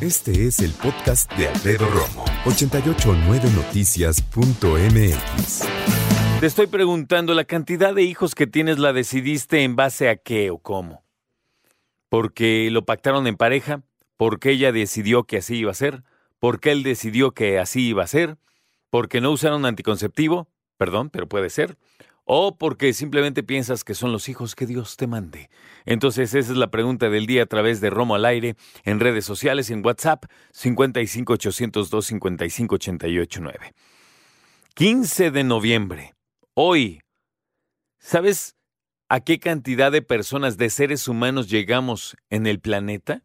Este es el podcast de Alfredo Romo, 889noticias.mx. Te estoy preguntando, ¿la cantidad de hijos que tienes la decidiste en base a qué o cómo? ¿Porque lo pactaron en pareja? ¿Porque ella decidió que así iba a ser? ¿Porque él decidió que así iba a ser? ¿Porque no usaron anticonceptivo? Perdón, pero puede ser. ¿O porque simplemente piensas que son los hijos que Dios te mande? Entonces esa es la pregunta del día a través de Romo al aire, en redes sociales, en WhatsApp, 55802 55889. 15 de noviembre. Hoy. ¿Sabes a qué cantidad de personas, de seres humanos llegamos en el planeta?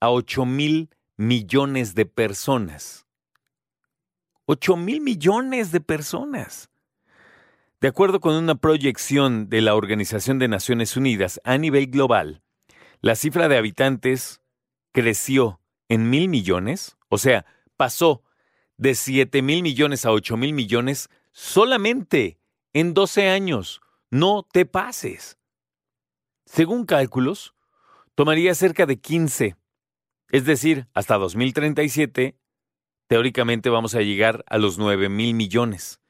A 8 mil millones de personas. 8 mil millones de personas. De acuerdo con una proyección de la Organización de Naciones Unidas a nivel global, la cifra de habitantes creció en mil millones, o sea, pasó de 7 mil millones a 8 mil millones solamente en 12 años. No te pases. Según cálculos, tomaría cerca de 15 es decir, hasta 2037, teóricamente vamos a llegar a los 9 mil millones.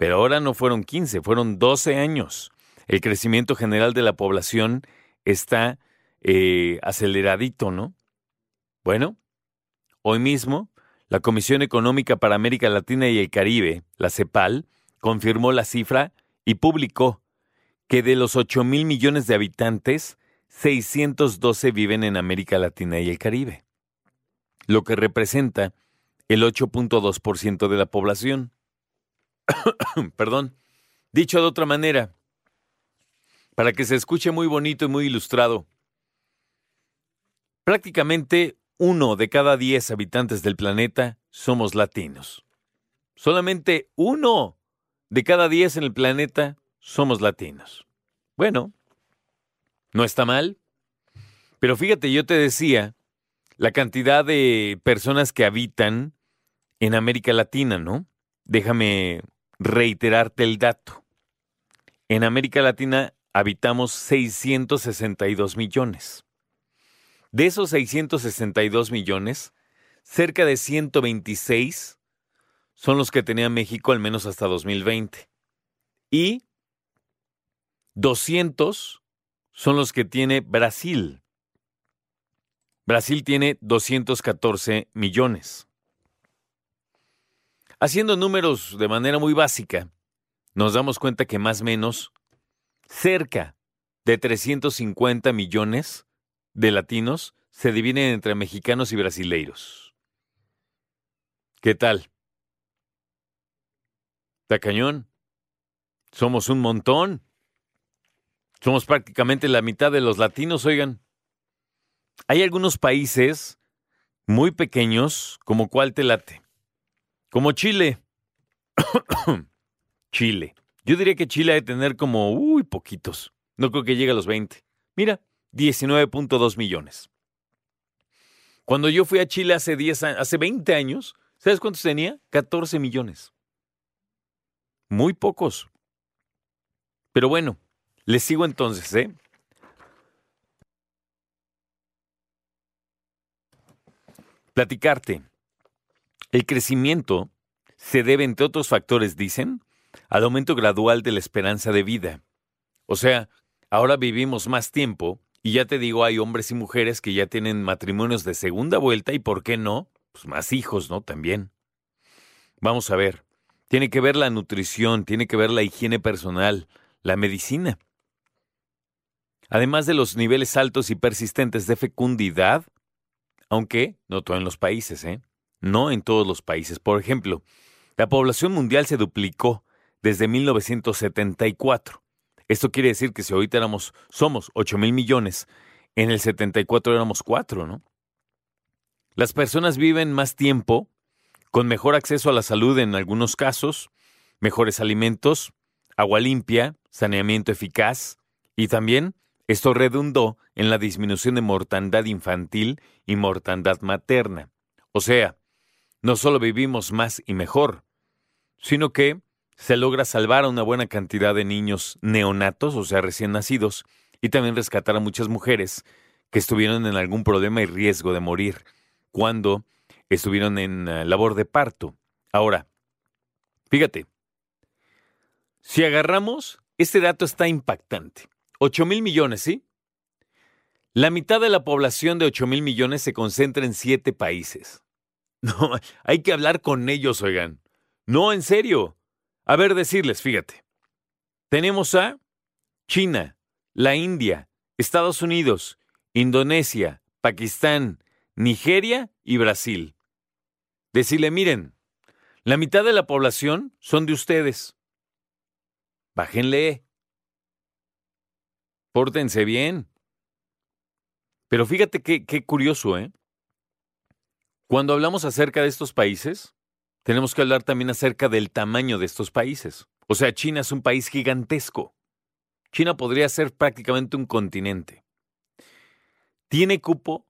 Pero ahora no fueron 15, fueron 12 años. El crecimiento general de la población está eh, aceleradito, ¿no? Bueno, hoy mismo, la Comisión Económica para América Latina y el Caribe, la CEPAL, confirmó la cifra y publicó que de los 8 mil millones de habitantes, 612 viven en América Latina y el Caribe, lo que representa el 8.2% de la población. Perdón. Dicho de otra manera, para que se escuche muy bonito y muy ilustrado, prácticamente uno de cada diez habitantes del planeta somos latinos. Solamente uno de cada diez en el planeta somos latinos. Bueno, no está mal. Pero fíjate, yo te decía la cantidad de personas que habitan en América Latina, ¿no? Déjame reiterarte el dato. En América Latina habitamos 662 millones. De esos 662 millones, cerca de 126 son los que tenía México al menos hasta 2020. Y 200 son los que tiene Brasil. Brasil tiene 214 millones. Haciendo números de manera muy básica, nos damos cuenta que más o menos cerca de 350 millones de latinos se dividen entre mexicanos y brasileiros. ¿Qué tal? ¿Está cañón? Somos un montón. Somos prácticamente la mitad de los latinos, oigan. Hay algunos países muy pequeños, como cuál te late. Como Chile. Chile. Yo diría que Chile debe tener como, uy, poquitos. No creo que llegue a los 20. Mira, 19.2 millones. Cuando yo fui a Chile hace 10 hace 20 años, ¿sabes cuántos tenía? 14 millones. Muy pocos. Pero bueno, les sigo entonces, ¿eh? Platicarte. El crecimiento se debe, entre otros factores, dicen, al aumento gradual de la esperanza de vida. O sea, ahora vivimos más tiempo y ya te digo, hay hombres y mujeres que ya tienen matrimonios de segunda vuelta y, ¿por qué no? Pues más hijos, ¿no? También. Vamos a ver. Tiene que ver la nutrición, tiene que ver la higiene personal, la medicina. Además de los niveles altos y persistentes de fecundidad, aunque no todo en los países, ¿eh? No en todos los países. Por ejemplo, la población mundial se duplicó desde 1974. Esto quiere decir que si ahorita éramos, somos 8 mil millones, en el 74 éramos cuatro, ¿no? Las personas viven más tiempo, con mejor acceso a la salud en algunos casos, mejores alimentos, agua limpia, saneamiento eficaz y también esto redundó en la disminución de mortandad infantil y mortandad materna. O sea, no solo vivimos más y mejor, sino que se logra salvar a una buena cantidad de niños neonatos, o sea, recién nacidos, y también rescatar a muchas mujeres que estuvieron en algún problema y riesgo de morir cuando estuvieron en eh, labor de parto. Ahora, fíjate, si agarramos, este dato está impactante. 8 mil millones, ¿sí? La mitad de la población de 8 mil millones se concentra en siete países. No, hay que hablar con ellos, oigan. No, en serio. A ver, decirles, fíjate. Tenemos a China, la India, Estados Unidos, Indonesia, Pakistán, Nigeria y Brasil. Decirle, miren, la mitad de la población son de ustedes. Bájenle. Pórtense bien. Pero fíjate qué, qué curioso, ¿eh? Cuando hablamos acerca de estos países, tenemos que hablar también acerca del tamaño de estos países. O sea, China es un país gigantesco. China podría ser prácticamente un continente. ¿Tiene cupo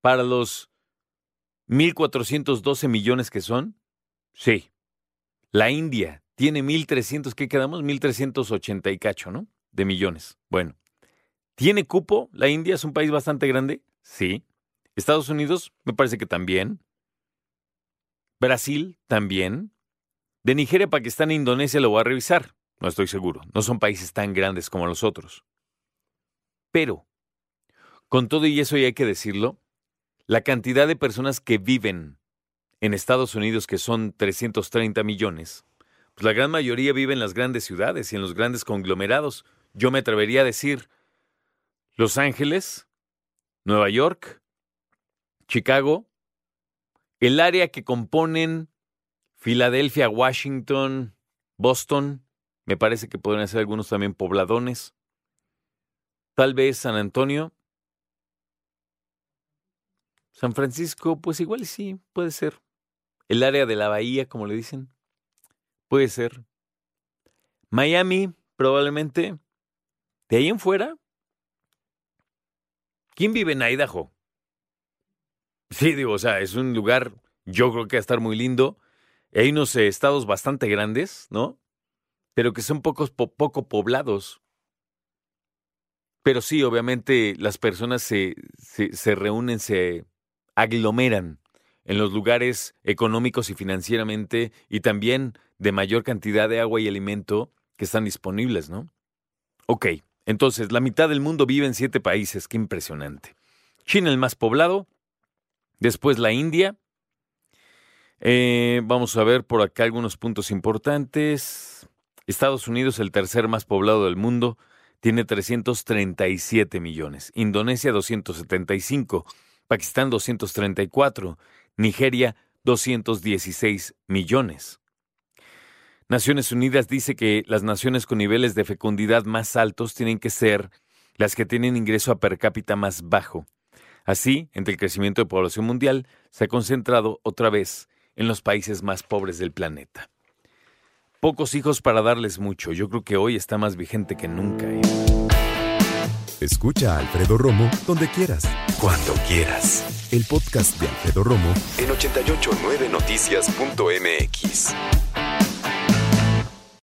para los 1.412 millones que son? Sí. La India tiene 1.300, ¿qué quedamos? 1.380 y cacho, ¿no? De millones. Bueno. ¿Tiene cupo? ¿La India es un país bastante grande? Sí. Estados Unidos, me parece que también. Brasil, también. De Nigeria, Pakistán e Indonesia lo voy a revisar. No estoy seguro. No son países tan grandes como los otros. Pero, con todo y eso, hay que decirlo, la cantidad de personas que viven en Estados Unidos, que son 330 millones, pues la gran mayoría vive en las grandes ciudades y en los grandes conglomerados. Yo me atrevería a decir Los Ángeles, Nueva York, Chicago, el área que componen Filadelfia, Washington, Boston, me parece que podrían ser algunos también pobladones, tal vez San Antonio, San Francisco, pues igual sí, puede ser. El área de la bahía, como le dicen, puede ser. Miami, probablemente. De ahí en fuera, ¿quién vive en Idaho? Sí, digo, o sea, es un lugar, yo creo que va a estar muy lindo. Hay unos eh, estados bastante grandes, ¿no? Pero que son pocos, poco poblados. Pero sí, obviamente las personas se, se reúnen, se aglomeran en los lugares económicos y financieramente y también de mayor cantidad de agua y alimento que están disponibles, ¿no? Ok, entonces la mitad del mundo vive en siete países, qué impresionante. China el más poblado, después la India. Eh, vamos a ver por acá algunos puntos importantes. Estados Unidos, el tercer más poblado del mundo, tiene 337 millones. Indonesia, 275. Pakistán 234, Nigeria 216 millones. Naciones Unidas dice que las naciones con niveles de fecundidad más altos tienen que ser las que tienen ingreso a per cápita más bajo. Así, entre el crecimiento de población mundial, se ha concentrado otra vez en los países más pobres del planeta. Pocos hijos para darles mucho. Yo creo que hoy está más vigente que nunca. ¿eh? Escucha a Alfredo Romo donde quieras. Cuando quieras. El podcast de Alfredo Romo en 889noticias.mx.